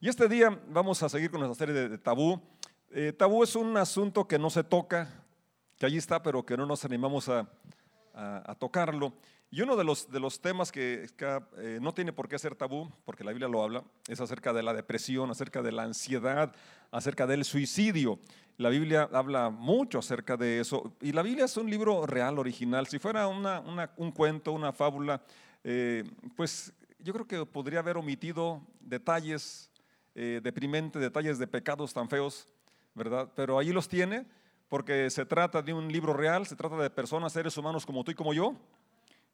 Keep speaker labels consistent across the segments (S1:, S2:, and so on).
S1: Y este día vamos a seguir con nuestra serie de, tabú. Eh, tabú es un asunto que no se toca, que allí está, pero que no nos animamos a, tocarlo. Y uno de los, temas que, eh, no tiene por qué ser tabú, porque la Biblia lo habla, es acerca de la depresión, acerca de la ansiedad, acerca del suicidio. La Biblia habla mucho acerca de eso. Y la Biblia es un libro real, original. Si fuera un cuento, una fábula, eh, pues yo creo que podría haber omitido detalles eh, deprimentes, detalles de pecados tan feos, ¿verdad? Pero ahí los tiene porque se trata de un libro real, se trata de personas, seres humanos como tú y como yo,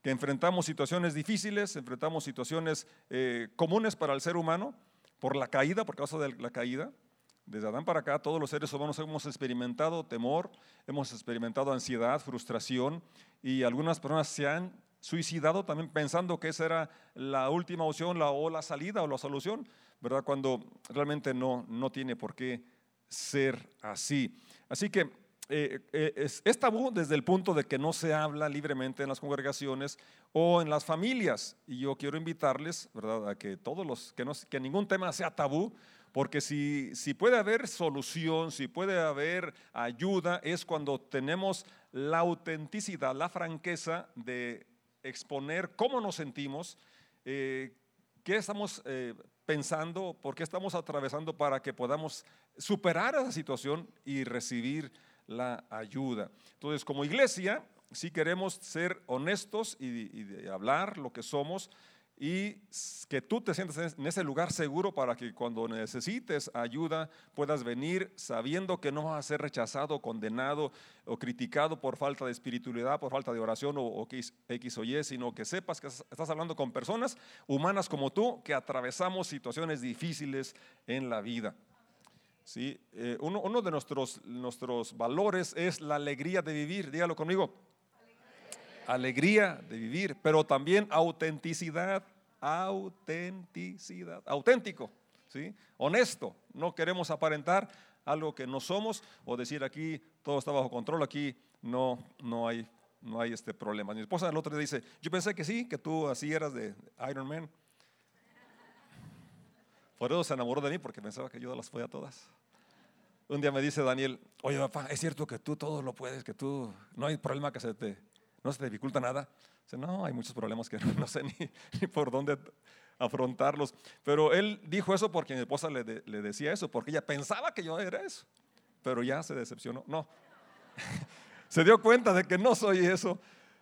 S1: que enfrentamos situaciones difíciles, enfrentamos situaciones eh, comunes para el ser humano por la caída, por causa de la caída. Desde Adán para acá, todos los seres humanos hemos experimentado temor, hemos experimentado ansiedad, frustración y algunas personas se han suicidado también pensando que esa era la última opción la, o la salida o la solución, ¿verdad? Cuando realmente no, no tiene por qué ser así. Así que eh, eh, es, tabú desde el punto de que no se habla libremente en las congregaciones o en las familias. Y yo quiero invitarles, ¿verdad?, a que todos los, que, no, que ningún tema sea tabú, porque si, si puede haber solución, si puede haber ayuda, es cuando tenemos la autenticidad, la franqueza de exponer cómo nos sentimos, eh, qué estamos eh, pensando, por qué estamos atravesando para que podamos superar esa situación y recibir la ayuda. Entonces, como iglesia, si queremos ser honestos y hablar lo que somos, y que tú te sientas en ese lugar seguro para que cuando necesites ayuda puedas venir sabiendo que no vas a ser rechazado, condenado o criticado por falta de espiritualidad, por falta de oración o, X o Y, sino que sepas que estás hablando con personas humanas como tú que atravesamos situaciones difíciles en la vida. ¿Sí? Eh, uno, uno, de nuestros, nuestros valores es la alegría de vivir, dígalo conmigo alegría de vivir, pero también autenticidad, autenticidad, auténtico, ¿sí? honesto. No queremos aparentar algo que no somos o decir aquí todo está bajo control, aquí no, no hay, no hay este problema. Mi esposa el otro día dice, yo pensé que sí, que tú así eras de Iron Man. Por eso se enamoró de mí porque pensaba que yo las podía todas. Un día me dice Daniel, oye papá, es cierto que tú todo lo puedes, que tú no hay problema que se te no se te dificulta nada. Dice, no, hay muchos problemas que no, sé ni, por dónde afrontarlos. Pero él dijo eso porque mi esposa le, le, decía eso, porque ella pensaba que yo era eso, pero ya se decepcionó. No, se dio cuenta de que no soy eso,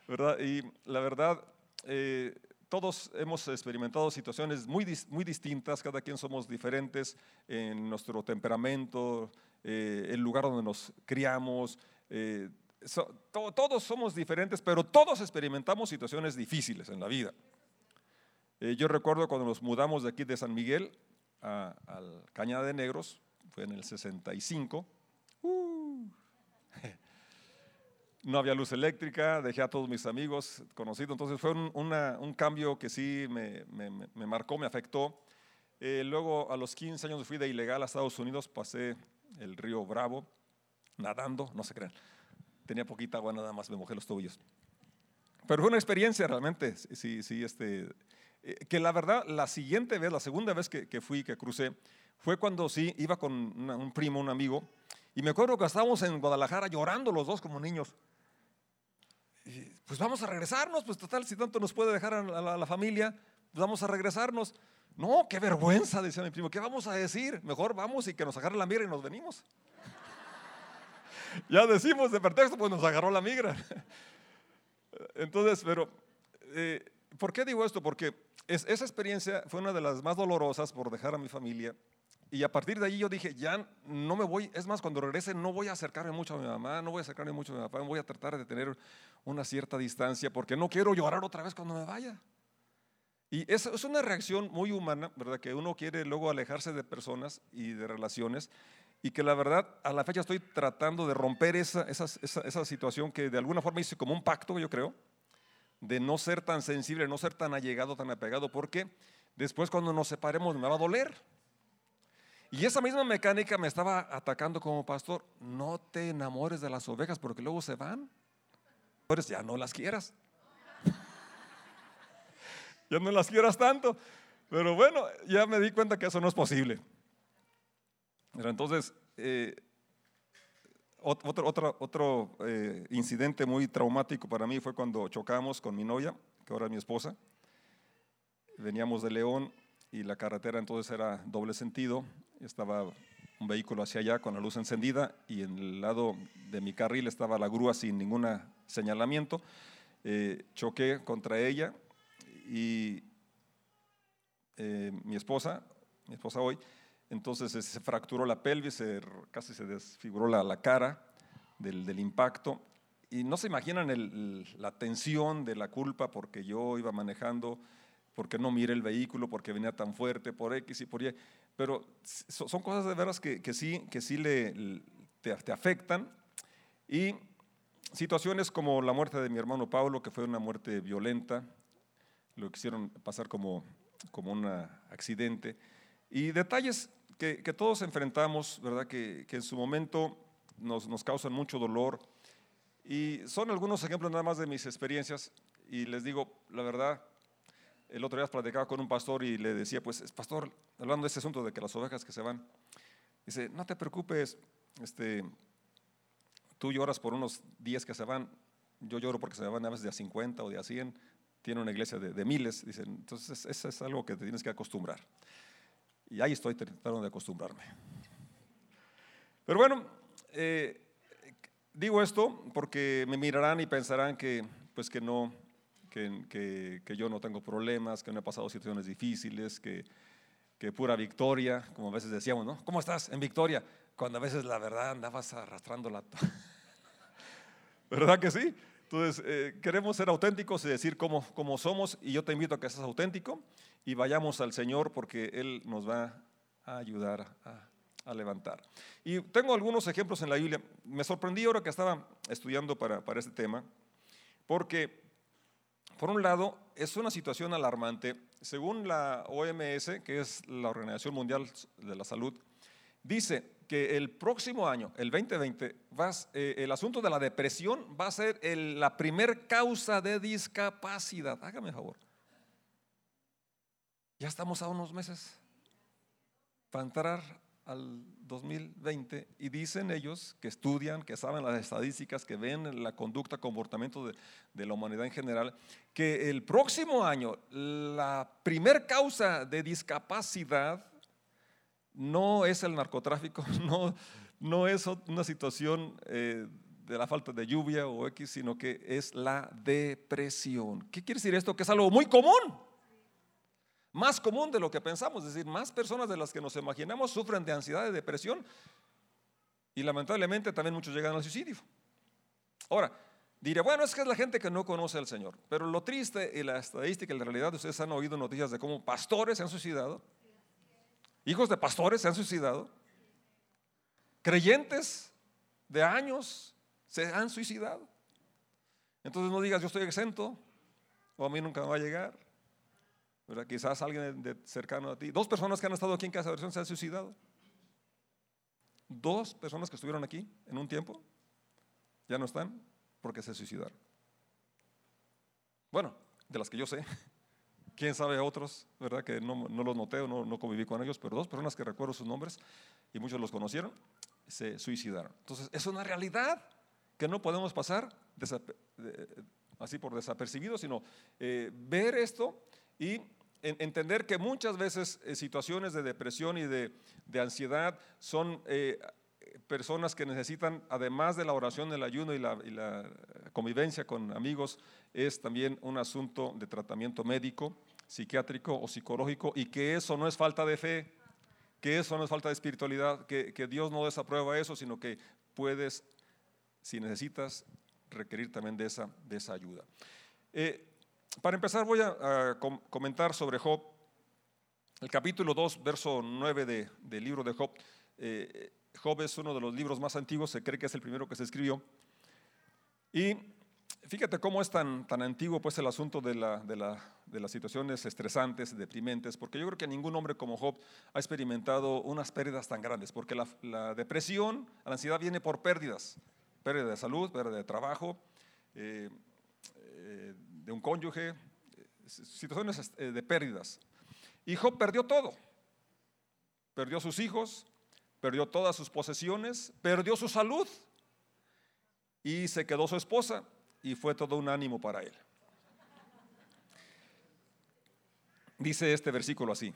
S1: ¿verdad? Y la verdad, eh, todos hemos experimentado situaciones muy, muy distintas, cada quien somos diferentes en nuestro temperamento, eh, el lugar donde nos criamos, eh, todos somos diferentes, pero todos experimentamos situaciones difíciles en la vida. Eh, yo recuerdo cuando nos mudamos de aquí de San Miguel a, al Cañada de Negros, fue en el 65. Uh. no había luz eléctrica, dejé a todos mis amigos conocidos, entonces fue un, cambio que sí me, marcó, me afectó. Eh, luego a los 15 años fui de ilegal a Estados Unidos, pasé el río Bravo nadando, no se crean tenía poquita agua nada más, me mojé los tobillos. Pero fue una experiencia realmente, sí, sí, este, eh, que la verdad, la siguiente vez, la segunda vez que, fui, que crucé, fue cuando sí, iba con un primo, un amigo, y me acuerdo que estábamos en Guadalajara llorando los dos como niños. pues vamos a regresarnos, pues total, si tanto nos puede dejar a la familia, pues vamos a regresarnos. No, qué vergüenza, decía mi primo, ¿qué vamos a decir? Mejor vamos y que nos agarre la mira y nos venimos ya decimos de pretexto, pues nos agarró la migra. Entonces, pero, eh, ¿por qué digo esto? Porque esa experiencia fue una de las más dolorosas por dejar a mi familia. Y a partir de allí yo dije, ya no me voy, es más, cuando regrese no voy a acercarme mucho a mi mamá, no voy a acercarme mucho a mi papá, voy a tratar de tener una cierta distancia porque no quiero llorar otra vez cuando me vaya. Y es, es una reacción muy humana, ¿verdad? Que uno quiere luego alejarse de personas y de relaciones y que la verdad a la fecha estoy tratando de romper esa, esa, esa, situación que de alguna forma hice como un pacto, yo creo, de no ser tan sensible, no ser tan allegado, tan apegado, porque después cuando nos separemos me va a doler. Y esa misma mecánica me estaba atacando como pastor, no te enamores de las ovejas porque luego se van. Pues ya no las quieras. ya no las quieras tanto. Pero bueno, ya me di cuenta que eso no es posible. Pero entonces, eh, otro, otro, otro eh, incidente muy traumático para mí fue cuando chocamos con mi novia, que ahora es mi esposa. Veníamos de León y la carretera entonces era doble sentido. Estaba un vehículo hacia allá con la luz encendida y en el lado de mi carril estaba la grúa sin ningún señalamiento. Eh, choqué contra ella y eh, mi esposa, mi esposa hoy, entonces se fracturó la pelvis, casi se desfiguró la, cara del, impacto. Y no se imaginan la tensión de la culpa porque yo iba manejando, porque no miré el vehículo, porque venía tan fuerte, por X y por Y. Pero son cosas de veras que, sí, que sí le, te, te afectan. Y situaciones como la muerte de mi hermano Pablo, que fue una muerte violenta, lo quisieron pasar como, como un accidente. Y detalles que, todos enfrentamos, ¿verdad? Que, en su momento nos, causan mucho dolor. Y son algunos ejemplos nada más de mis experiencias. Y les digo, la verdad, el otro día platicaba con un pastor y le decía, pues, pastor, hablando de ese asunto de que las ovejas que se van, dice, no te preocupes, este, tú lloras por unos días que se van, yo lloro porque se van a veces de a 50 o de a 100, tiene una iglesia de, miles, dicen, entonces eso es algo que te tienes que acostumbrar. Y ahí estoy tratando de acostumbrarme. Pero bueno, eh, digo esto porque me mirarán y pensarán que, pues que no, que, que, yo no tengo problemas, que no he pasado situaciones difíciles, que, que pura victoria, como a veces decíamos, ¿no? ¿Cómo estás? En victoria, cuando a veces la verdad andabas arrastrando la... ¿Verdad que sí? Entonces, eh, queremos ser auténticos y decir cómo, cómo somos y yo te invito a que seas auténtico y vayamos al Señor porque Él nos va a ayudar a, levantar. Y tengo algunos ejemplos en la Biblia. Me sorprendí ahora que estaba estudiando para, para este tema porque, por un lado, es una situación alarmante. Según la OMS, que es la Organización Mundial de la Salud, dice que el próximo año, el 2020, vas, eh, el asunto de la depresión va a ser la primer causa de discapacidad. Hágame favor. Ya estamos a unos meses para entrar al 2020 y dicen ellos que estudian, que saben las estadísticas, que ven la conducta, comportamiento de, de la humanidad en general, que el próximo año la primer causa de discapacidad no es el narcotráfico, no, no es una situación eh, de la falta de lluvia o X, sino que es la depresión. ¿Qué quiere decir esto? Que es algo muy común, más común de lo que pensamos, es decir, más personas de las que nos imaginamos sufren de ansiedad, de depresión, y lamentablemente también muchos llegan al suicidio. Ahora, diré, bueno, es que es la gente que no conoce al Señor, pero lo triste y la estadística y la realidad, ustedes han oído noticias de cómo pastores se han suicidado, Hijos de pastores se han suicidado. Creyentes de años se han suicidado. Entonces no digas yo estoy exento o a mí nunca me va a llegar. Quizás alguien cercano a ti. Dos personas que han estado aquí en Casa de Oración se han suicidado. Dos personas que estuvieron aquí en un tiempo ya no están porque se suicidaron. Bueno, de las que yo sé quién sabe otros, ¿verdad? Que no, los noté, no, no conviví con ellos, pero dos personas que recuerdo sus nombres y muchos los conocieron, se suicidaron. Entonces, es una realidad que no podemos pasar así por desapercibido, sino eh, ver esto y entender que muchas veces eh, situaciones de depresión y de, ansiedad son eh, personas que necesitan, además de la oración, el ayuno y la, y la, convivencia con amigos, es también un asunto de tratamiento médico, psiquiátrico o psicológico, y que eso no es falta de fe, que eso no es falta de espiritualidad, que, que Dios no desaprueba eso, sino que puedes, si necesitas, requerir también de esa, de esa ayuda. Eh, para empezar, voy a, comentar sobre Job, el capítulo 2, verso 9 de, del libro de Job. Eh, Job es uno de los libros más antiguos, se cree que es el primero que se escribió. Y fíjate cómo es tan, tan antiguo pues el asunto de, la, de, la, de, las situaciones estresantes, deprimentes, porque yo creo que ningún hombre como Job ha experimentado unas pérdidas tan grandes, porque la, la depresión, la ansiedad viene por pérdidas, pérdida de salud, pérdida de trabajo, eh, eh, de un cónyuge, situaciones eh, de pérdidas. Y Job perdió todo. Perdió sus hijos, perdió todas sus posesiones, perdió su salud y se quedó su esposa y fue todo un ánimo para él. Dice este versículo así.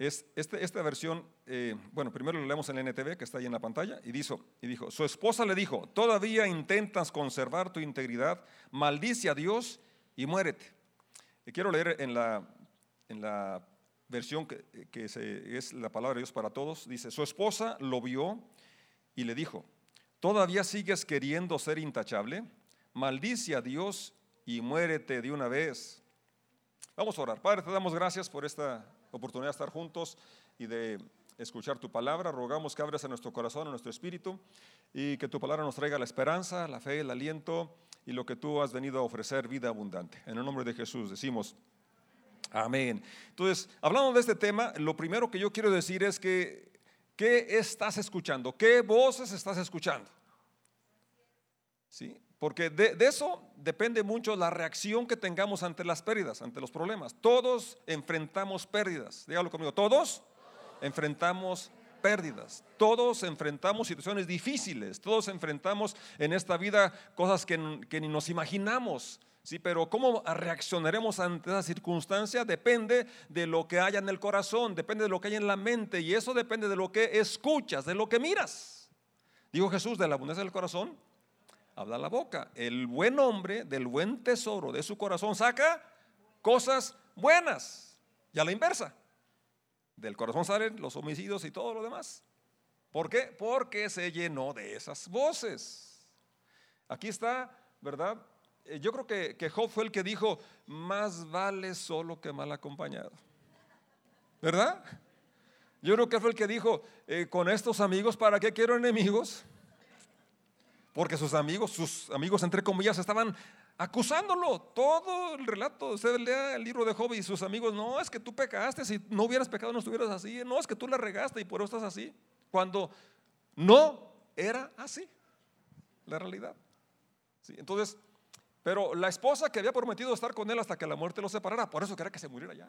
S1: Es, este, esta versión, eh, bueno, primero lo leemos en la NTV que está ahí en la pantalla, y dijo, y dijo, su esposa le dijo, todavía intentas conservar tu integridad, maldice a Dios y muérete. Y quiero leer en la, en la versión que, que es la palabra de Dios para todos, dice, su esposa lo vio y le dijo, ¿todavía sigues queriendo ser intachable? Maldice a Dios y muérete de una vez. Vamos a orar. Padre, te damos gracias por esta oportunidad de estar juntos y de escuchar tu palabra. Rogamos que abras a nuestro corazón, a nuestro espíritu y que tu palabra nos traiga la esperanza, la fe, el aliento y lo que tú has venido a ofrecer, vida abundante. En el nombre de Jesús decimos, amén. Entonces, hablando de este tema, lo primero que yo quiero decir es que, ¿qué estás escuchando? ¿Qué voces estás escuchando? ¿Sí? Porque de, eso depende mucho la reacción que tengamos ante las pérdidas, ante los problemas. Todos enfrentamos pérdidas. Dígalo conmigo, todos enfrentamos pérdidas. Todos enfrentamos situaciones difíciles. Todos enfrentamos en esta vida cosas que, ni nos imaginamos. Sí, pero cómo reaccionaremos ante esa circunstancia depende de lo que haya en el corazón, depende de lo que hay en la mente y eso depende de lo que escuchas, de lo que miras. Dijo Jesús, de la abundancia del corazón habla la boca. El buen hombre del buen tesoro de su corazón saca cosas buenas. Y a la inversa. Del corazón salen los homicidios y todo lo demás. ¿Por qué? Porque se llenó de esas voces. Aquí está, ¿verdad? Eh, yo creo que, que Job fue el que dijo, más vale solo que mal acompañado. ¿Verdad? Yo creo que fue el que dijo, eh, con estos amigos, ¿para qué quiero enemigos? Porque sus amigos, sus amigos entre comillas, estaban acusándolo. Todo el relato, usted lea el libro de Job y sus amigos, no, es que tú pecaste, si no hubieras pecado no estuvieras así, no, es que tú la regaste y por eso estás así, cuando no era así, la realidad. Sí, entonces, pero la esposa que había prometido estar con él hasta que la muerte lo separara, por eso quería que se muriera ya.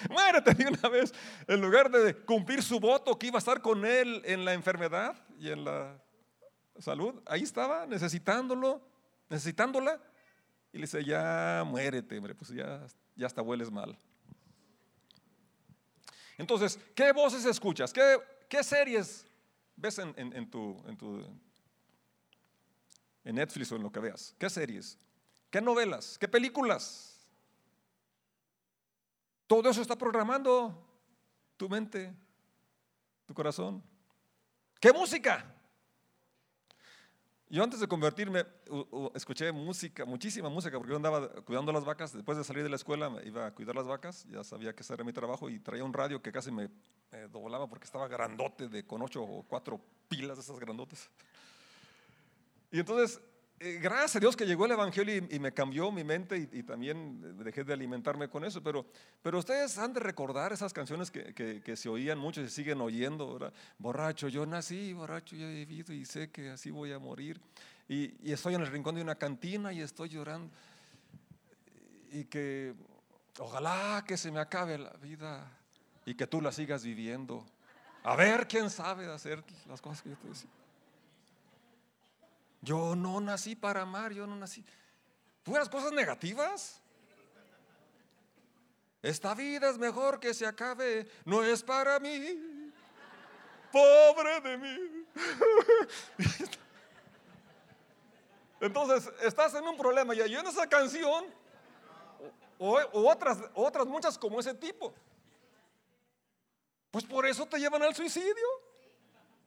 S1: Muérete de una vez, en lugar de cumplir su voto que iba a estar con él en la enfermedad y en la salud, ahí estaba, necesitándolo, necesitándola. Y le dice, ya muérete, hombre, pues ya, ya hasta hueles mal. Entonces, ¿qué voces escuchas? ¿Qué, series ves en, en, tu, en, tu, en Netflix o en lo que veas? ¿Qué series? ¿Qué novelas? ¿Qué películas? Todo eso está programando tu mente, tu corazón. ¿Qué música? Yo antes de convertirme, escuché música, muchísima música, porque yo andaba cuidando las vacas. Después de salir de la escuela, iba a cuidar las vacas, ya sabía que ese era mi trabajo y traía un radio que casi me, doblaba porque estaba grandote, de, con ocho o cuatro pilas de esas grandotes. Y entonces eh, gracias a Dios que llegó el Evangelio y, me cambió mi mente y, también dejé de alimentarme con eso. Pero, pero ustedes han de recordar esas canciones que, que, se oían mucho y se siguen oyendo. ¿verdad? Borracho, yo nací, borracho, yo he vivido y sé que así voy a morir. Y, estoy en el rincón de una cantina y estoy llorando. Y que ojalá que se me acabe la vida y que tú la sigas viviendo. A ver quién sabe hacer las cosas que yo te decía. Yo no nací para amar, yo no nací. Puras cosas negativas. Esta vida es mejor que se acabe, no es para mí. Pobre de mí. Entonces, estás en un problema y en esa canción, o, otras, otras muchas como ese tipo. Pues por eso te llevan al suicidio,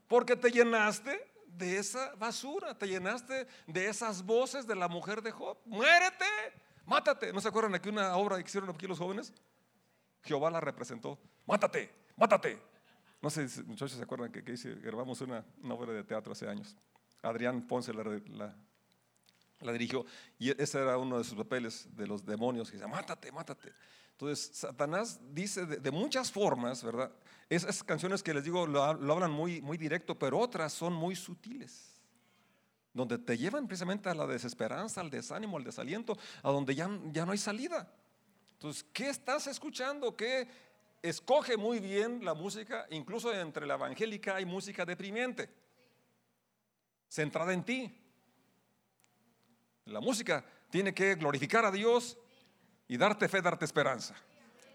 S1: porque te llenaste de esa basura, te llenaste de esas voces de la mujer de Job. Muérete, mátate. ¿No se acuerdan aquí una obra que hicieron aquí los jóvenes? Jehová la representó. Mátate, mátate. No sé muchachos se acuerdan que, que grabamos una, obra de teatro hace años. Adrián Ponce la, la, dirigió y ese era uno de sus papeles de los demonios que dice, mátate, mátate. Entonces, Satanás dice de, muchas formas, ¿verdad? Esas canciones que les digo lo, hablan muy, muy directo, pero otras son muy sutiles, donde te llevan precisamente a la desesperanza, al desánimo, al desaliento, a donde ya, ya no hay salida. Entonces, ¿qué estás escuchando? ¿Qué escoge muy bien la música? Incluso entre la evangélica hay música deprimente, centrada en ti. La música tiene que glorificar a Dios y darte fe, darte esperanza,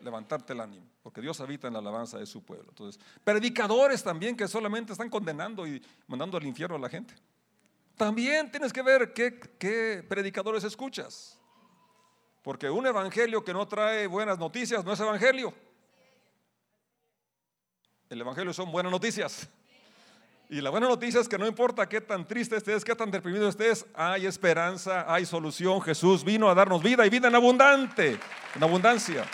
S1: levantarte el ánimo, porque Dios habita en la alabanza de su pueblo. Entonces, predicadores también que solamente están condenando y mandando al infierno a la gente. También tienes que ver qué, qué predicadores escuchas. Porque un evangelio que no trae buenas noticias no es evangelio. El evangelio son buenas noticias. Y la buena noticia es que no importa qué tan triste estés, qué tan deprimido estés, hay esperanza, hay solución. Jesús vino a darnos vida y vida en abundante, en abundancia.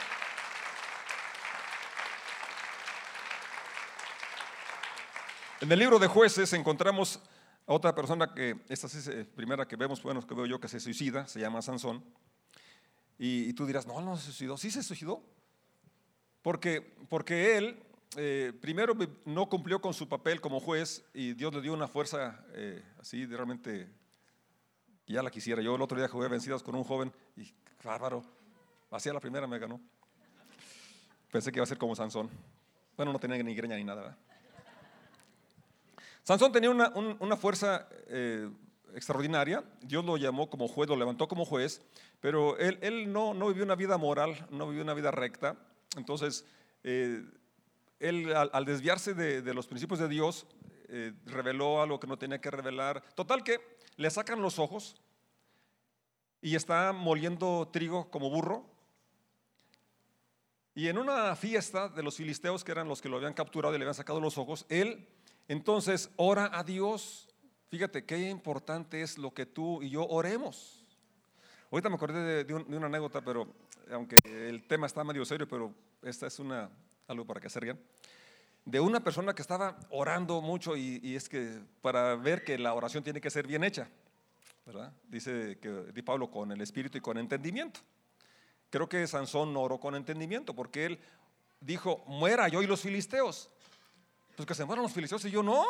S1: En el libro de jueces encontramos a otra persona que, esta es la primera que vemos, bueno, que veo yo que se suicida, se llama Sansón. Y, tú dirás, no, no se suicidó, sí se suicidó. Porque, porque él eh, primero no cumplió con su papel como juez y Dios le dio una fuerza eh, así realmente ya la quisiera. Yo el otro día jugué vencidas con un joven y bárbaro, hacía la primera me ganó. Pensé que iba a ser como Sansón. Bueno, no tenía ni greña ni nada. Sansón tenía una, una fuerza eh, extraordinaria. Dios lo llamó como juez, lo levantó como juez, pero él, él no, no vivió una vida moral, no vivió una vida recta. Entonces, él al, desviarse de, los principios de Dios, eh, reveló algo que no tenía que revelar. Total que le sacan los ojos y está moliendo trigo como burro. Y en una fiesta de los filisteos, que eran los que lo habían capturado y le habían sacado los ojos, él entonces ora a Dios. Fíjate qué importante es lo que tú y yo oremos. Ahorita me acordé de, una anécdota, pero aunque el tema está medio serio, pero esta es una, algo para que se de una persona que estaba orando mucho y, es que para ver que la oración tiene que ser bien hecha, ¿verdad? Dice que di Pablo con el espíritu y con entendimiento. Creo que Sansón oró con entendimiento porque él dijo, muera yo y los filisteos. Pues que se mueran los filisteos y yo no.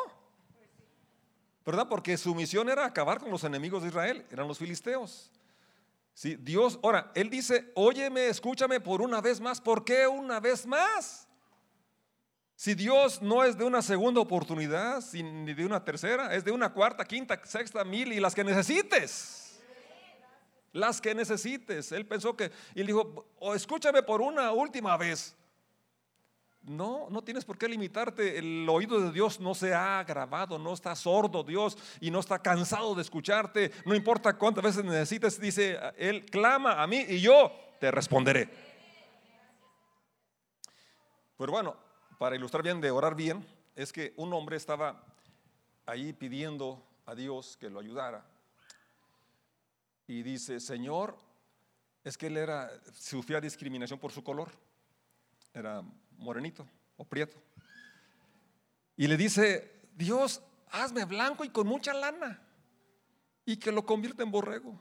S1: ¿Verdad? Porque su misión era acabar con los enemigos de Israel, eran los filisteos. Sí, Dios, ahora, Él dice, óyeme, escúchame por una vez más. ¿Por qué una vez más? Si Dios no es de una segunda oportunidad, ni de una tercera, es de una cuarta, quinta, sexta, mil y las que necesites. Las que necesites. Él pensó que, y dijo, escúchame por una última vez. No, no tienes por qué limitarte. El oído de Dios no se ha grabado, no está sordo Dios y no está cansado de escucharte. No importa cuántas veces necesites, dice, Él clama a mí y yo te responderé. Pero bueno, para ilustrar bien de orar bien, es que un hombre estaba ahí pidiendo a Dios que lo ayudara. Y dice, Señor, es que él era, sufría discriminación por su color. Era morenito o prieto. Y le dice, Dios, hazme blanco y con mucha lana. Y que lo convierta en borrego.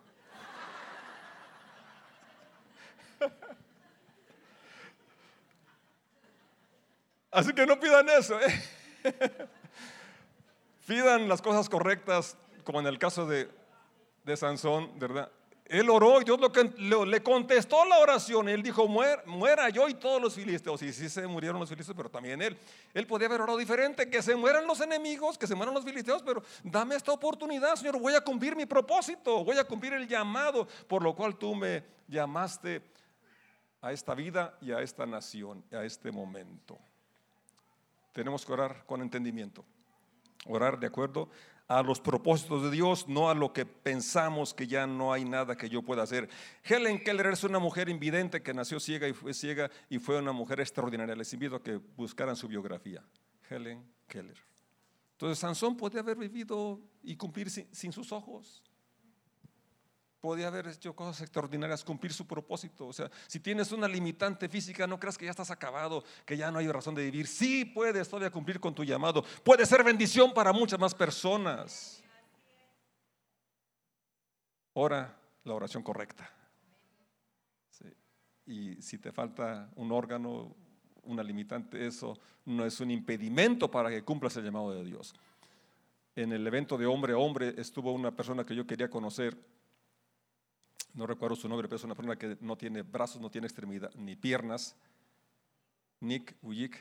S1: Así que no pidan eso. ¿eh? pidan las cosas correctas, como en el caso de, de Sansón, ¿verdad? Él oró y Dios lo, le contestó la oración. Él dijo, muera yo y todos los filisteos. Y sí se murieron los filisteos, pero también él. Él podía haber orado diferente, que se mueran los enemigos, que se mueran los filisteos, pero dame esta oportunidad, Señor. Voy a cumplir mi propósito, voy a cumplir el llamado por lo cual tú me llamaste a esta vida y a esta nación, a este momento. Tenemos que orar con entendimiento. Orar de acuerdo a los propósitos de Dios, no a lo que pensamos que ya no hay nada que yo pueda hacer. Helen Keller es una mujer invidente que nació ciega y fue ciega y fue una mujer extraordinaria. Les invito a que buscaran su biografía. Helen Keller. Entonces Sansón podía haber vivido y cumplir sin sus ojos podía haber hecho cosas extraordinarias, cumplir su propósito. O sea, si tienes una limitante física, no creas que ya estás acabado, que ya no hay razón de vivir. Sí puedes todavía cumplir con tu llamado. Puede ser bendición para muchas más personas. Ora la oración correcta. Y si te falta un órgano, una limitante, eso no es un impedimento para que cumplas el llamado de Dios. En el evento de hombre a hombre estuvo una persona que yo quería conocer no recuerdo su nombre, pero es una persona que no tiene brazos, no tiene extremidad, ni piernas. Nick Bujik,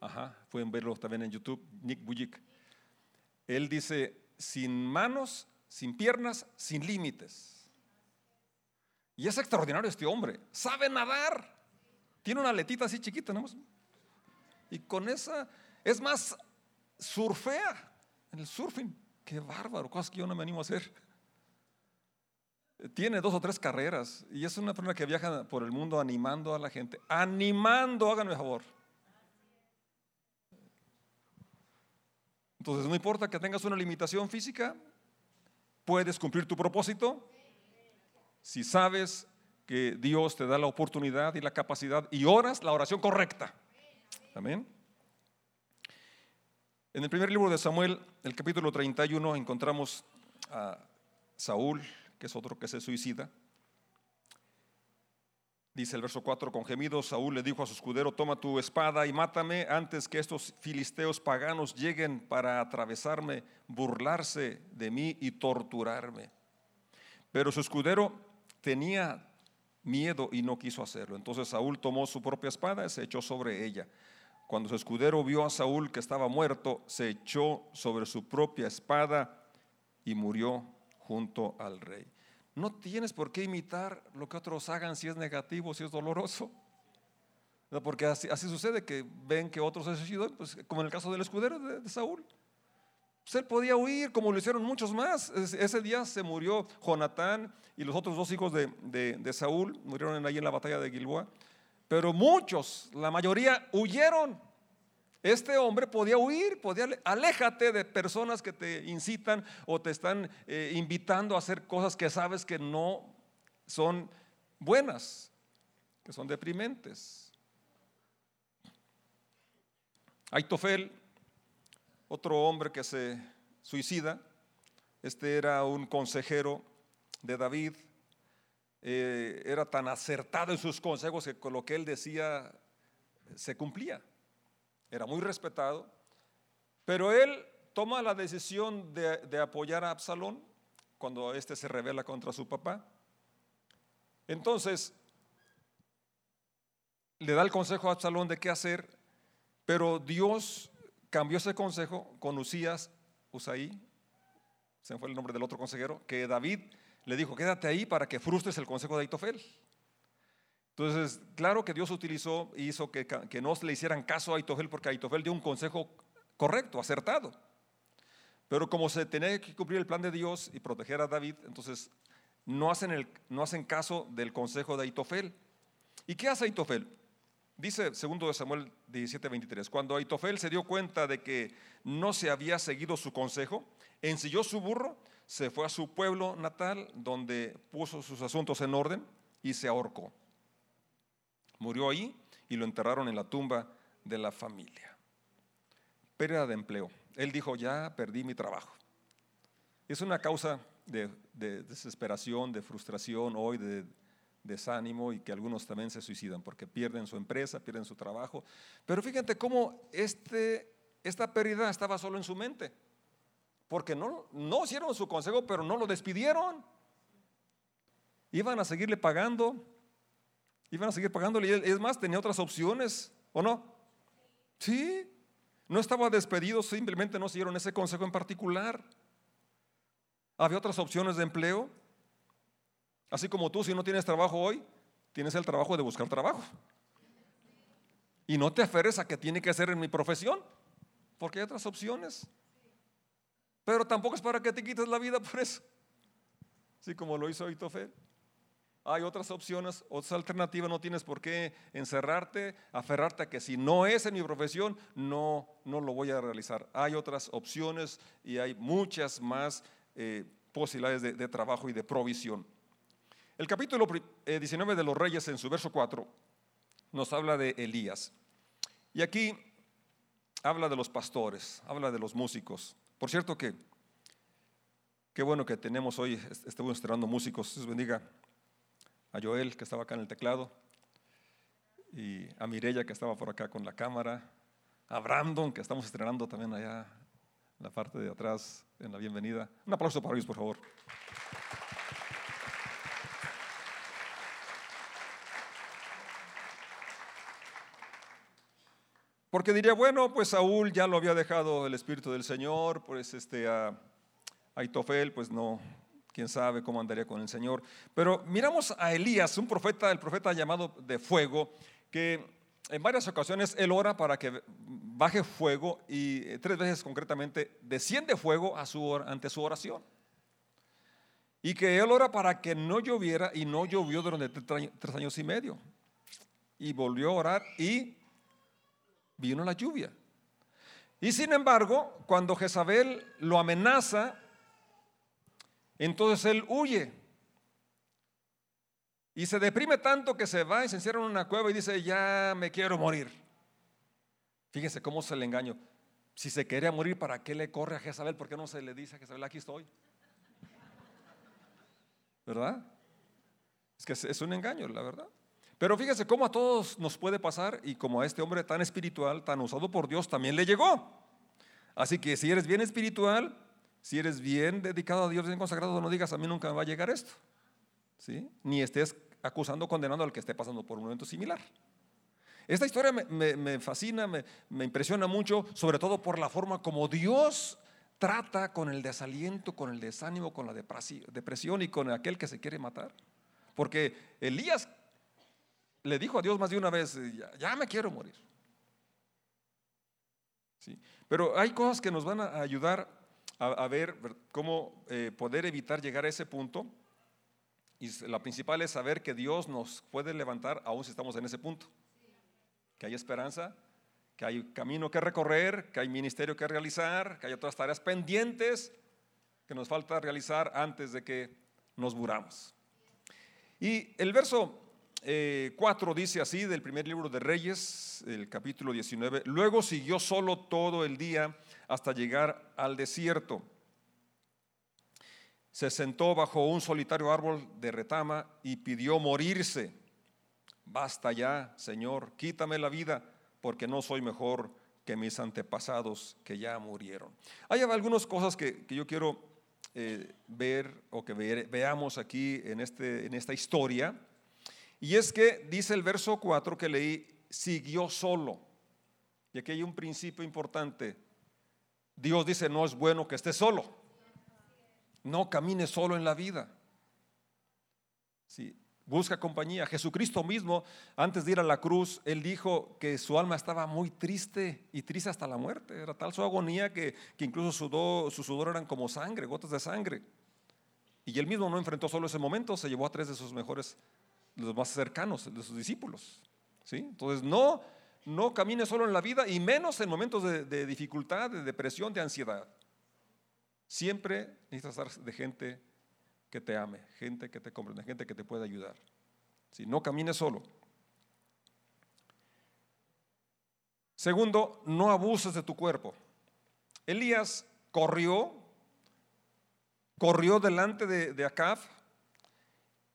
S1: ajá, pueden verlo también en YouTube, Nick Bujik. Él dice, sin manos, sin piernas, sin límites. Y es extraordinario este hombre, sabe nadar. Tiene una letita así chiquita, ¿no? Y con esa, es más, surfea en el surfing. Qué bárbaro, cosas que yo no me animo a hacer. Tiene dos o tres carreras y es una persona que viaja por el mundo animando a la gente. Animando, háganme favor. Entonces, no importa que tengas una limitación física, puedes cumplir tu propósito si sabes que Dios te da la oportunidad y la capacidad y oras la oración correcta. Amén. En el primer libro de Samuel, el capítulo 31, encontramos a Saúl, que es otro que se suicida. Dice el verso 4, con gemidos Saúl le dijo a su escudero, toma tu espada y mátame antes que estos filisteos paganos lleguen para atravesarme, burlarse de mí y torturarme. Pero su escudero tenía miedo y no quiso hacerlo. Entonces Saúl tomó su propia espada y se echó sobre ella. Cuando su escudero vio a Saúl que estaba muerto, se echó sobre su propia espada y murió junto al rey. No tienes por qué imitar lo que otros hagan si es negativo, si es doloroso. Porque así, sucede que ven que otros se suicidan, pues, como en el caso del escudero de, Saúl. Pues él podía huir, como lo hicieron muchos más. Ese día se murió Jonatán y los otros dos hijos de, de Saúl, murieron ahí en la batalla de Gilboa. Pero muchos, la mayoría, huyeron. Este hombre podía huir, podía, aléjate de personas que te incitan o te están eh, invitando a hacer cosas que sabes que no son buenas, que son deprimentes. Aitofel, otro hombre que se suicida, este era un consejero de David, eh, era tan acertado en sus consejos que con lo que él decía se cumplía. Era muy respetado, pero él toma la decisión de, apoyar a Absalón cuando éste se revela contra su papá. Entonces, le da el consejo a Absalón de qué hacer, pero Dios cambió ese consejo con Usías, Usaí, se me fue el nombre del otro consejero, que David le dijo, quédate ahí para que frustres el consejo de Aitofel. Entonces, claro que Dios utilizó y hizo que, que no le hicieran caso a Aitofel porque Aitofel dio un consejo correcto, acertado. Pero como se tenía que cumplir el plan de Dios y proteger a David, entonces no hacen, no hacen caso del consejo de Aitofel. ¿Y qué hace Aitofel? Dice segundo de Samuel 17:23, cuando Aitofel se dio cuenta de que no se había seguido su consejo, ensilló su burro se fue a su pueblo natal, donde puso sus asuntos en orden y se ahorcó. Murió ahí y lo enterraron en la tumba de la familia. Pérdida de empleo. Él dijo, ya perdí mi trabajo. Es una causa de, desesperación, de frustración hoy, de desánimo y que algunos también se suicidan porque pierden su empresa, pierden su trabajo. Pero fíjate cómo este, esta pérdida estaba solo en su mente porque no, no hicieron su consejo, pero no lo despidieron. Iban a seguirle pagando, iban a seguir pagándole. Y es más, tenía otras opciones, ¿o no? Sí, no estaba despedido, simplemente no siguieron ese consejo en particular. Había otras opciones de empleo. Así como tú, si no tienes trabajo hoy, tienes el trabajo de buscar trabajo. Y no te aferres a que tiene que ser en mi profesión, porque hay otras opciones. Pero tampoco es para que te quites la vida por eso. Así como lo hizo Itofel. Hay otras opciones, otras alternativas, no tienes por qué encerrarte, aferrarte a que si no es en mi profesión, no, no lo voy a realizar. Hay otras opciones y hay muchas más eh, posibilidades de, trabajo y de provisión. El capítulo 19 eh, de los Reyes, en su verso 4, nos habla de Elías. Y aquí habla de los pastores, habla de los músicos, por cierto que, qué bueno que tenemos hoy, estamos estrenando músicos, Dios bendiga a Joel, que estaba acá en el teclado, y a Mirella, que estaba por acá con la cámara, a Brandon, que estamos estrenando también allá en la parte de atrás, en la bienvenida. Un aplauso para ellos, por favor. Porque diría, bueno, pues Saúl ya lo había dejado el Espíritu del Señor, pues este a Aitofel, pues no, quién sabe cómo andaría con el Señor. Pero miramos a Elías, un profeta, el profeta llamado de fuego, que en varias ocasiones él ora para que baje fuego y eh, tres veces concretamente desciende fuego a su, ante su oración. Y que él ora para que no lloviera y no llovió durante tres años y medio. Y volvió a orar y vino la lluvia. Y sin embargo, cuando Jezabel lo amenaza, entonces él huye. Y se deprime tanto que se va y se encierra en una cueva y dice, ya me quiero morir. Fíjense cómo se le engaño. Si se quería morir, ¿para qué le corre a Jezabel? ¿Por qué no se le dice a Jezabel, aquí estoy? ¿Verdad? Es que es un engaño, la verdad. Pero fíjese cómo a todos nos puede pasar y como a este hombre tan espiritual, tan usado por Dios, también le llegó. Así que si eres bien espiritual, si eres bien dedicado a Dios, bien consagrado, no digas a mí nunca me va a llegar esto. ¿Sí? Ni estés acusando, condenando al que esté pasando por un momento similar. Esta historia me, fascina, me, impresiona mucho, sobre todo por la forma como Dios trata con el desaliento, con el desánimo, con la depresión y con aquel que se quiere matar. Porque Elías le dijo a Dios más de una vez, ya, me quiero morir. ¿Sí? Pero hay cosas que nos van a ayudar a, ver cómo eh, poder evitar llegar a ese punto. Y la principal es saber que Dios nos puede levantar aún si estamos en ese punto. Que hay esperanza, que hay camino que recorrer, que hay ministerio que realizar, que hay otras tareas pendientes que nos falta realizar antes de que nos buramos. Y el verso 4 eh, dice así del primer libro de Reyes, el capítulo 19, luego siguió solo todo el día hasta llegar al desierto. Se sentó bajo un solitario árbol de retama y pidió morirse. Basta ya, Señor, quítame la vida porque no soy mejor que mis antepasados que ya murieron. Hay algunas cosas que, yo quiero eh, ver o que veamos aquí en, este, en esta historia. Y es que dice el verso 4 que leí, siguió solo. Y aquí hay un principio importante. Dios dice, no es bueno que esté solo. No camine solo en la vida. Sí, busca compañía. Jesucristo mismo, antes de ir a la cruz, él dijo que su alma estaba muy triste y triste hasta la muerte. Era tal su agonía que, incluso su, su sudor eran como sangre, gotas de sangre. Y él mismo no enfrentó solo ese momento, se llevó a tres de sus mejores, los más cercanos, de sus discípulos. ¿sí? Entonces, no, no camine solo en la vida y menos en momentos de, dificultad, de depresión, de ansiedad. Siempre necesitas estar de gente que te ame, gente que te comprende, gente que te pueda ayudar. Si no camines solo. Segundo, no abuses de tu cuerpo. Elías corrió, corrió delante de, de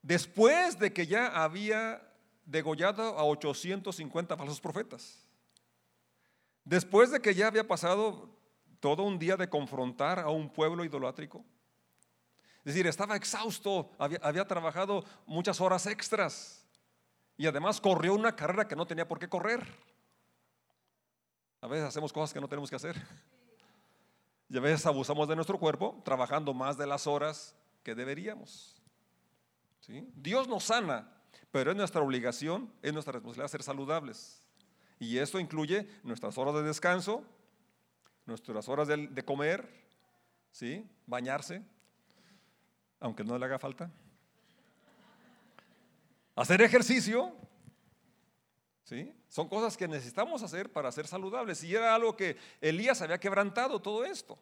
S1: después de que ya había degollado a 850 falsos profetas. Después de que ya había pasado todo un día de confrontar a un pueblo idolátrico, es decir, estaba exhausto, había, trabajado muchas horas extras y además corrió una carrera que no tenía por qué correr. A veces hacemos cosas que no tenemos que hacer. Y a veces abusamos de nuestro cuerpo trabajando más de las horas que deberíamos. ¿Sí? Dios nos sana, pero es nuestra obligación, es nuestra responsabilidad ser saludables. Y esto incluye nuestras horas de descanso, nuestras horas de, de comer, ¿sí? bañarse, aunque no le haga falta. Hacer ejercicio, ¿sí? Son cosas que necesitamos hacer para ser saludables. Y era algo que Elías había quebrantado todo esto.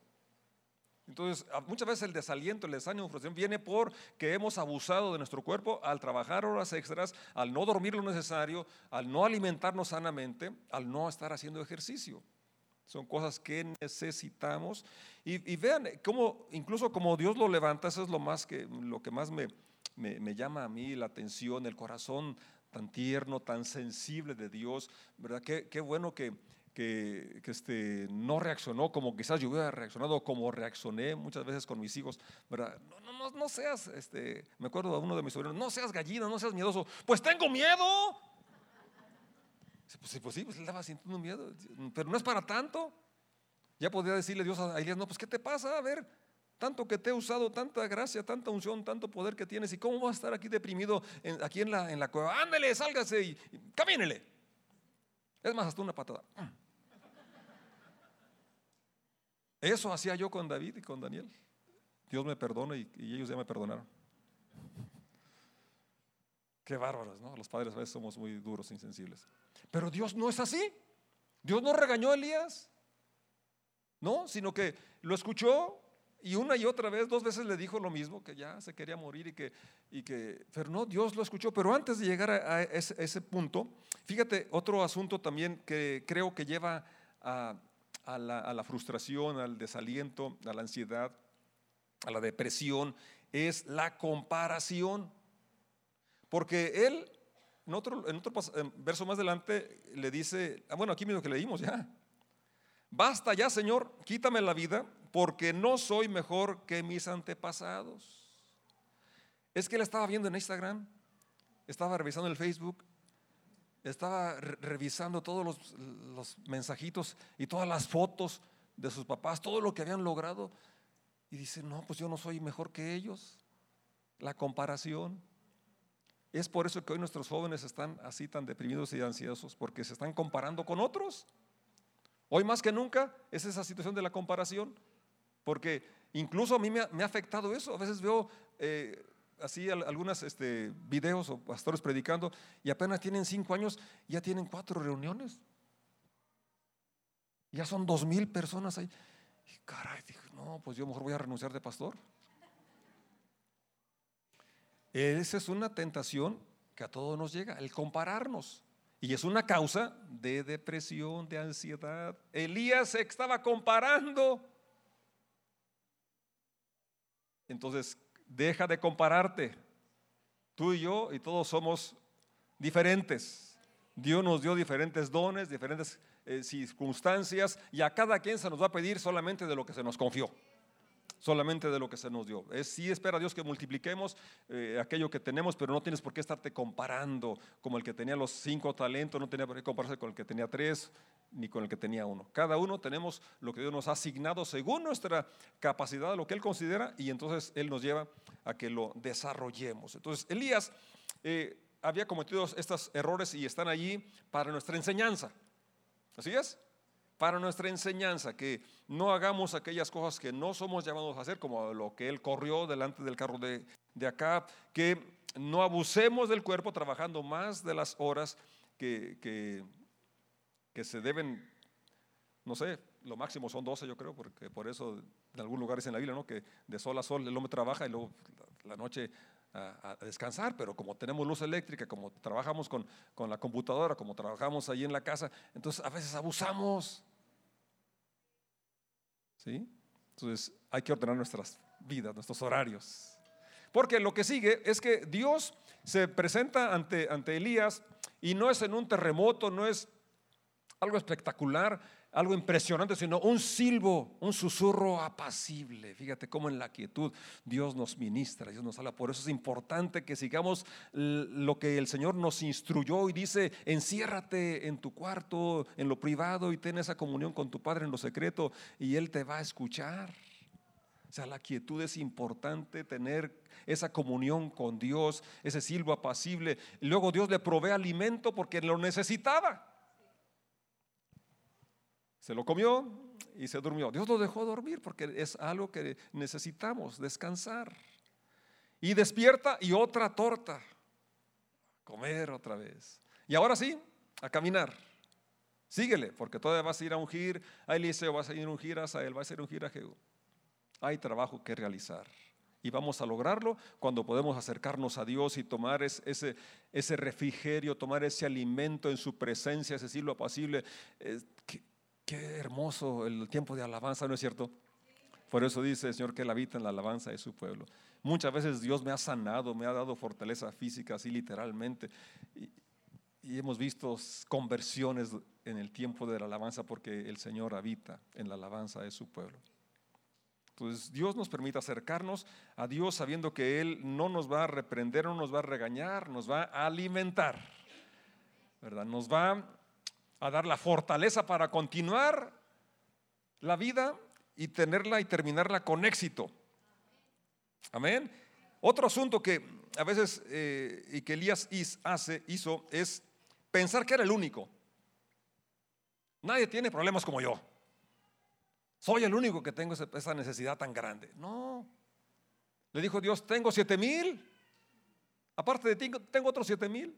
S1: Entonces, muchas veces el desaliento, el desánimo, frustración viene porque hemos abusado de nuestro cuerpo al trabajar horas extras, al no dormir lo necesario, al no alimentarnos sanamente, al no estar haciendo ejercicio. Son cosas que necesitamos. Y, vean cómo, incluso como Dios lo levanta, eso es lo, más que, lo que más me, me, llama a mí la atención, el corazón tan tierno, tan sensible de Dios. ¿Verdad? Qué, qué bueno que, que, este, no reaccionó como quizás yo hubiera reaccionado, como reaccioné muchas veces con mis hijos. ¿verdad? No, no, no, no seas, este, me acuerdo de uno de mis sobrinos, no seas gallina, no seas miedoso. Pues tengo miedo. Pues sí, pues sí, pues él estaba sintiendo miedo, pero no es para tanto. Ya podría decirle Dios a Elías, no, pues ¿qué te pasa? A ver, tanto que te he usado, tanta gracia, tanta unción, tanto poder que tienes, ¿y cómo vas a estar aquí deprimido aquí en la, en la cueva? Ándele, sálgase y, y camínele. Es más, hasta una patada. Eso hacía yo con David y con Daniel. Dios me perdona y, ellos ya me perdonaron. Qué bárbaros, ¿no? Los padres a veces somos muy duros, insensibles. Pero Dios no es así. Dios no regañó a Elías. No, sino que lo escuchó y una y otra vez, dos veces le dijo lo mismo, que ya se quería morir y que, y que pero no, Dios lo escuchó. Pero antes de llegar a, ese, punto, fíjate, otro asunto también que creo que lleva a, la, frustración, al desaliento, a la ansiedad, a la depresión, es la comparación. Porque él, en otro, en otro verso más adelante, le dice, ah, bueno, aquí mismo que leímos ya, basta ya, Señor, quítame la vida, porque no soy mejor que mis antepasados. Es que él estaba viendo en Instagram, estaba revisando el Facebook, estaba revisando todos los, los, mensajitos y todas las fotos de sus papás, todo lo que habían logrado. Y dice, no, pues yo no soy mejor que ellos. La comparación. Es por eso que hoy nuestros jóvenes están así tan deprimidos y ansiosos, porque se están comparando con otros. Hoy más que nunca es esa situación de la comparación, porque incluso a mí me ha, afectado eso. A veces veo eh, así algunos este, videos o pastores predicando y apenas tienen cinco años, ya tienen cuatro reuniones. Ya son dos mil personas ahí. Y caray, dije, no, pues yo mejor voy a renunciar de pastor. Esa es una tentación que a todos nos llega, el compararnos. Y es una causa de depresión, de ansiedad. Elías se estaba comparando. Entonces, deja de compararte. Tú y yo y todos somos diferentes. Dios nos dio diferentes dones, diferentes eh, circunstancias y a cada quien se nos va a pedir solamente de lo que se nos confió solamente de lo que se nos dio. Es, sí espera Dios que multipliquemos eh, aquello que tenemos, pero no tienes por qué estarte comparando como el que tenía los cinco talentos, no tenía por qué compararse con el que tenía tres, ni con el que tenía uno. Cada uno tenemos lo que Dios nos ha asignado según nuestra capacidad, lo que Él considera, y entonces Él nos lleva a que lo desarrollemos. Entonces, Elías eh, había cometido estos errores y están allí para nuestra enseñanza. ¿Así es? Para nuestra enseñanza, que no hagamos aquellas cosas que no somos llamados a hacer, como lo que él corrió delante del carro de, de acá, que no abusemos del cuerpo trabajando más de las horas que, que, que se deben, no sé, lo máximo son 12 yo creo, porque por eso en algún lugar es en la Biblia, ¿no? que de sol a sol el hombre trabaja y luego la noche a, descansar, pero como tenemos luz eléctrica, como trabajamos con, con la computadora, como trabajamos ahí en la casa, entonces a veces abusamos. ¿Sí? Entonces hay que ordenar nuestras vidas, nuestros horarios. Porque lo que sigue es que Dios se presenta ante, ante Elías y no es en un terremoto, no es algo espectacular, algo impresionante, sino un silbo, un susurro apacible. Fíjate cómo en la quietud Dios nos ministra, Dios nos habla. Por eso es importante que sigamos lo que el Señor nos instruyó y dice, enciérrate en tu cuarto, en lo privado y ten esa comunión con tu Padre en lo secreto y Él te va a escuchar. O sea, la quietud es importante, tener esa comunión con Dios, ese silbo apacible. Luego Dios le provee alimento porque lo necesitaba. Se lo comió y se durmió. Dios lo dejó dormir porque es algo que necesitamos, descansar. Y despierta y otra torta. Comer otra vez. Y ahora sí, a caminar. Síguele, porque todavía vas a ir a ungir a Eliseo, vas a ir a ungir a Sael, vas a ir a ungir a Jehú. Hay trabajo que realizar. Y vamos a lograrlo cuando podemos acercarnos a Dios y tomar ese, ese refrigerio, tomar ese alimento en su presencia, ese silo apacible. Qué hermoso el tiempo de alabanza, ¿no es cierto? Por eso dice el Señor que Él habita en la alabanza de su pueblo. Muchas veces Dios me ha sanado, me ha dado fortaleza física, así literalmente. Y, hemos visto conversiones en el tiempo de la alabanza porque el Señor habita en la alabanza de su pueblo. Entonces Dios nos permite acercarnos a Dios sabiendo que Él no nos va a reprender, no nos va a regañar, nos va a alimentar. ¿Verdad? Nos va a dar la fortaleza para continuar la vida y tenerla y terminarla con éxito. Amén. Otro asunto que a veces eh, y que Elías hace, hizo es pensar que era el único. Nadie tiene problemas como yo. Soy el único que tengo esa necesidad tan grande. No. Le dijo Dios, tengo siete mil. Aparte de ti, tengo otros siete mil.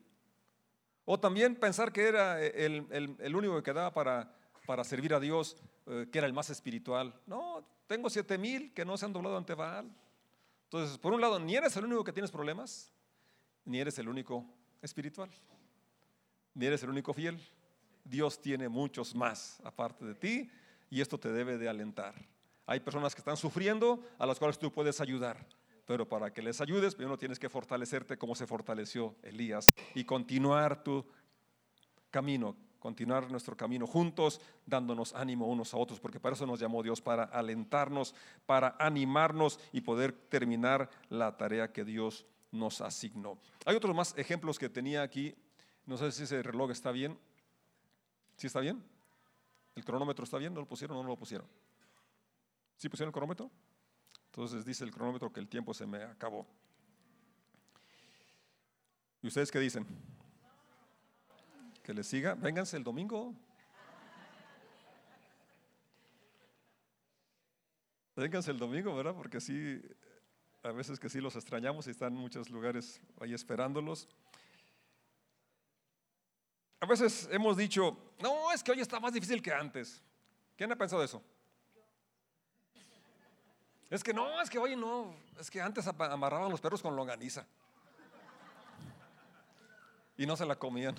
S1: O también pensar que era el, único que quedaba para, para servir a Dios, eh, que era el más espiritual. No, tengo siete mil que no se han doblado ante Baal. Entonces, por un lado, ni eres el único que tienes problemas, ni eres el único espiritual, ni eres el único fiel. Dios tiene muchos más aparte de ti y esto te debe de alentar. Hay personas que están sufriendo a las cuales tú puedes ayudar, pero para que les ayudes, primero tienes que fortalecerte como se fortaleció Elías y continuar tu camino, continuar nuestro camino juntos, dándonos ánimo unos a otros, porque para eso nos llamó Dios, para alentarnos, para animarnos y poder terminar la tarea que Dios nos asignó. Hay otros más ejemplos que tenía aquí, no sé si ese reloj está bien. ¿Sí está bien? ¿El cronómetro está bien? ¿No lo pusieron o no lo pusieron? ¿Sí pusieron el cronómetro? Entonces dice el cronómetro que el tiempo se me acabó. ¿Y ustedes qué dicen? Que les siga. Vénganse el domingo. Vénganse el domingo, ¿verdad? Porque sí, a veces que sí los extrañamos y están en muchos lugares ahí esperándolos. A veces hemos dicho, no, es que hoy está más difícil que antes. ¿Quién ha pensado eso? Es que no, es que hoy no, es que antes amarraban los perros con longaniza y no se la comían.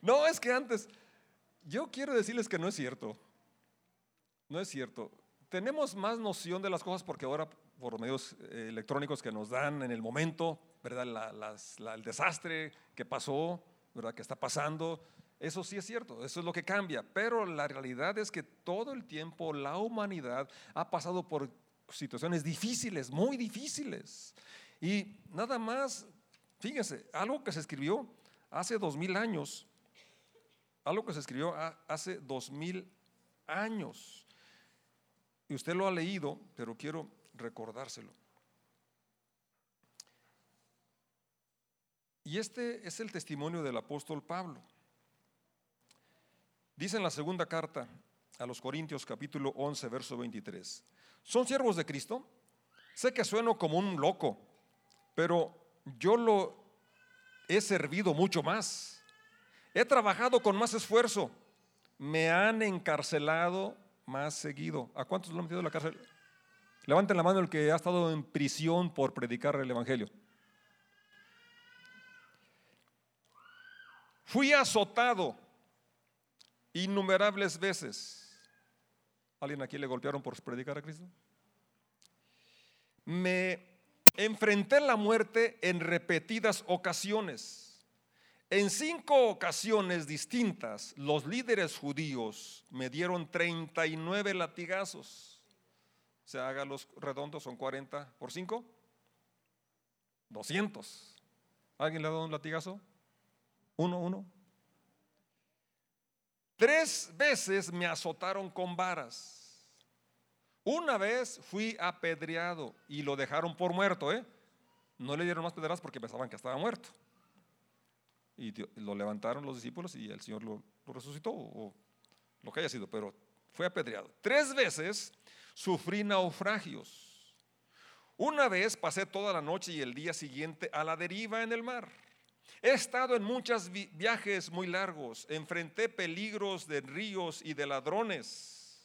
S1: No, es que antes, yo quiero decirles que no es cierto, no es cierto. Tenemos más noción de las cosas porque ahora por medios eh, electrónicos que nos dan en el momento, ¿verdad? el desastre que pasó, ¿verdad? Que está pasando. Eso sí es cierto, eso es lo que cambia, pero la realidad es que todo el tiempo la humanidad ha pasado por situaciones difíciles, muy difíciles. Y nada más, fíjense, algo que se escribió hace dos mil años, algo que se escribió hace dos mil años, y usted lo ha leído, pero quiero recordárselo. Y este es el testimonio del apóstol Pablo. Dice en la segunda carta a los Corintios capítulo 11, verso 23. ¿Son siervos de Cristo? Sé que sueno como un loco, pero yo lo he servido mucho más. He trabajado con más esfuerzo. Me han encarcelado más seguido. ¿A cuántos lo han metido en la cárcel? Levanten la mano el que ha estado en prisión por predicar el Evangelio. Fui azotado innumerables veces. ¿Alguien aquí le golpearon por predicar a Cristo? Me enfrenté a la muerte en repetidas ocasiones. En cinco ocasiones distintas, los líderes judíos me dieron 39 latigazos. O sea, haga los redondos, son 40 por 5. 200. ¿Alguien le ha dado un latigazo? Uno, uno. Tres veces me azotaron con varas. Una vez fui apedreado y lo dejaron por muerto, ¿eh? No le dieron más pedras porque pensaban que estaba muerto. Y lo levantaron los discípulos y el Señor lo, lo resucitó, o lo que haya sido, pero fue apedreado. Tres veces sufrí naufragios. Una vez pasé toda la noche y el día siguiente a la deriva en el mar. He estado en muchos viajes muy largos, enfrenté peligros de ríos y de ladrones,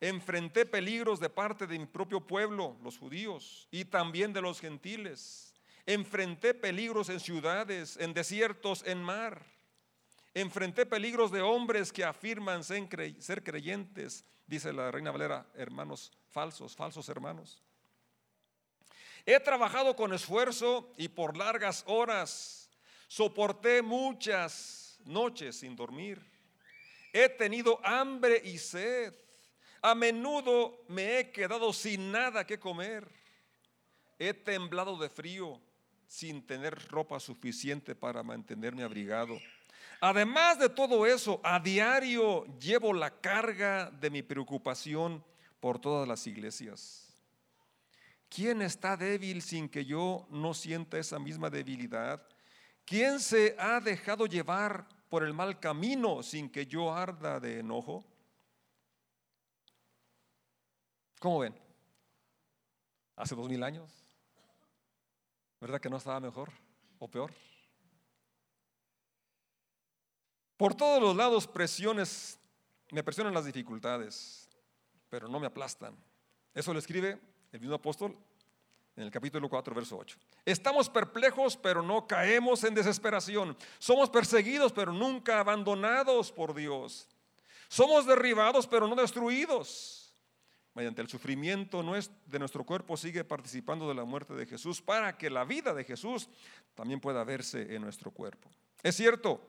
S1: enfrenté peligros de parte de mi propio pueblo, los judíos, y también de los gentiles. Enfrenté peligros en ciudades, en desiertos, en mar. Enfrenté peligros de hombres que afirman ser creyentes, dice la Reina Valera, hermanos falsos, falsos hermanos. He trabajado con esfuerzo y por largas horas. Soporté muchas noches sin dormir. He tenido hambre y sed. A menudo me he quedado sin nada que comer. He temblado de frío sin tener ropa suficiente para mantenerme abrigado. Además de todo eso, a diario llevo la carga de mi preocupación por todas las iglesias. ¿Quién está débil sin que yo no sienta esa misma debilidad? ¿Quién se ha dejado llevar por el mal camino sin que yo arda de enojo? ¿Cómo ven? Hace dos mil años. ¿Verdad que no estaba mejor o peor? Por todos los lados presiones, me presionan las dificultades, pero no me aplastan. Eso lo escribe el mismo apóstol en el capítulo 4, verso 8. Estamos perplejos, pero no caemos en desesperación. Somos perseguidos, pero nunca abandonados por Dios. Somos derribados, pero no destruidos. Mediante el sufrimiento de nuestro cuerpo sigue participando de la muerte de Jesús para que la vida de Jesús también pueda verse en nuestro cuerpo. Es cierto,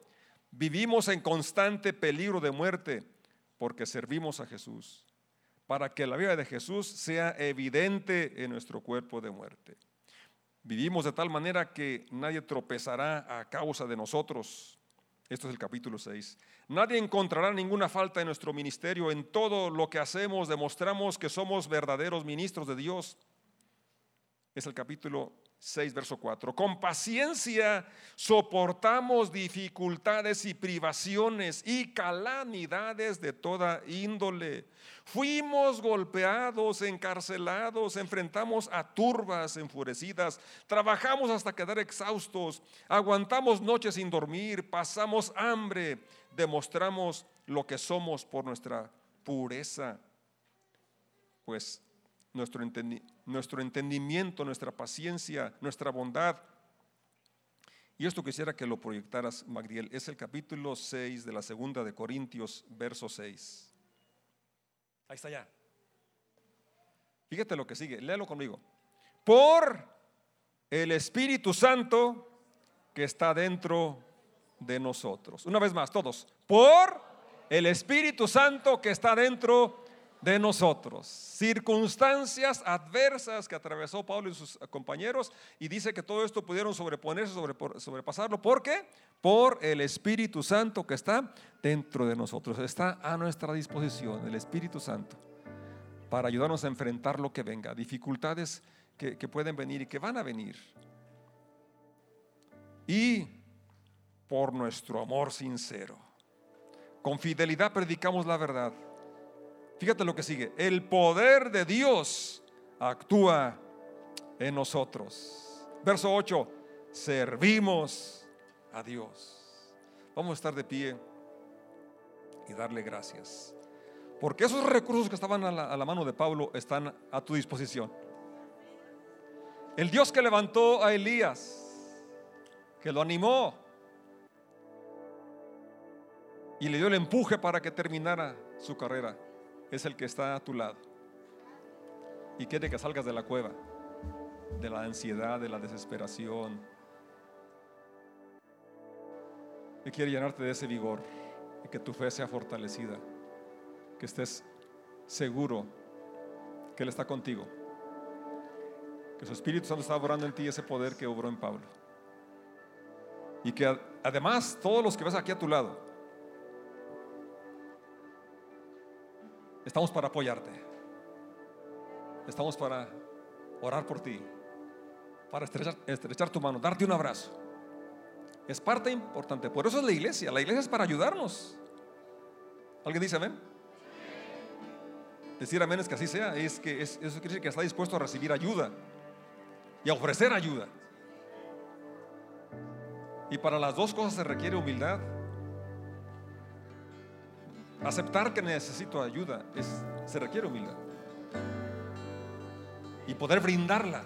S1: Vivimos en constante peligro de muerte porque servimos a Jesús, para que la vida de Jesús sea evidente en nuestro cuerpo de muerte. Vivimos de tal manera que nadie tropezará a causa de nosotros. Esto es el capítulo 6. Nadie encontrará ninguna falta en nuestro ministerio. En todo lo que hacemos demostramos que somos verdaderos ministros de Dios. Es el capítulo 6, verso 4. Con paciencia soportamos dificultades y privaciones y calamidades de toda índole. Fuimos golpeados, encarcelados, enfrentamos a turbas enfurecidas, trabajamos hasta quedar exhaustos, aguantamos noches sin dormir, pasamos hambre, demostramos lo que somos por nuestra pureza. Pues nuestro, nuestro entendimiento, nuestra paciencia, nuestra bondad. Y esto quisiera que lo proyectaras, Magdiel. Es el capítulo 6 de la segunda de Corintios, verso 6. Ahí está ya. Fíjate lo que sigue, léalo conmigo. Por el Espíritu Santo que está dentro de nosotros. Una vez más, todos. Por el Espíritu Santo que está dentro de nosotros. Circunstancias adversas que atravesó Pablo y sus compañeros y dice que todo esto pudieron sobreponerse, sobrepasarlo. ¿Por qué? Por el Espíritu Santo que está dentro de nosotros. Está a nuestra disposición el Espíritu Santo para ayudarnos a enfrentar lo que venga, dificultades que, que pueden venir y que van a venir. Y por nuestro amor sincero. Con fidelidad predicamos la verdad Fíjate lo que sigue. El poder de Dios actúa en nosotros. Verso 8. Servimos a Dios. Vamos a estar de pie y darle gracias. Porque esos recursos que estaban a la, a la mano de Pablo están a tu disposición. El Dios que levantó a Elías, que lo animó y le dio el empuje para que terminara su carrera es el que está a tu lado y quiere que salgas de la cueva, de la ansiedad, de la desesperación. Y quiere llenarte de ese vigor y que tu fe sea fortalecida, que estés seguro que Él está contigo, que su Espíritu Santo está obrando en ti ese poder que obró en Pablo. Y que además todos los que ves aquí a tu lado, Estamos para apoyarte. Estamos para orar por ti, para estrechar, tu mano, darte un abrazo. Es parte importante. Por eso es la iglesia. La iglesia es para ayudarnos. ¿Alguien dice amén? Decir amén es que así sea. Es que eso quiere decir que está dispuesto a recibir ayuda y a ofrecer ayuda. Y para las dos cosas se requiere humildad Aceptar que necesito ayuda es, se requiere humildad. Y poder brindarla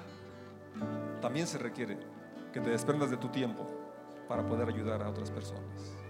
S1: también se requiere que te desprendas de tu tiempo para poder ayudar a otras personas.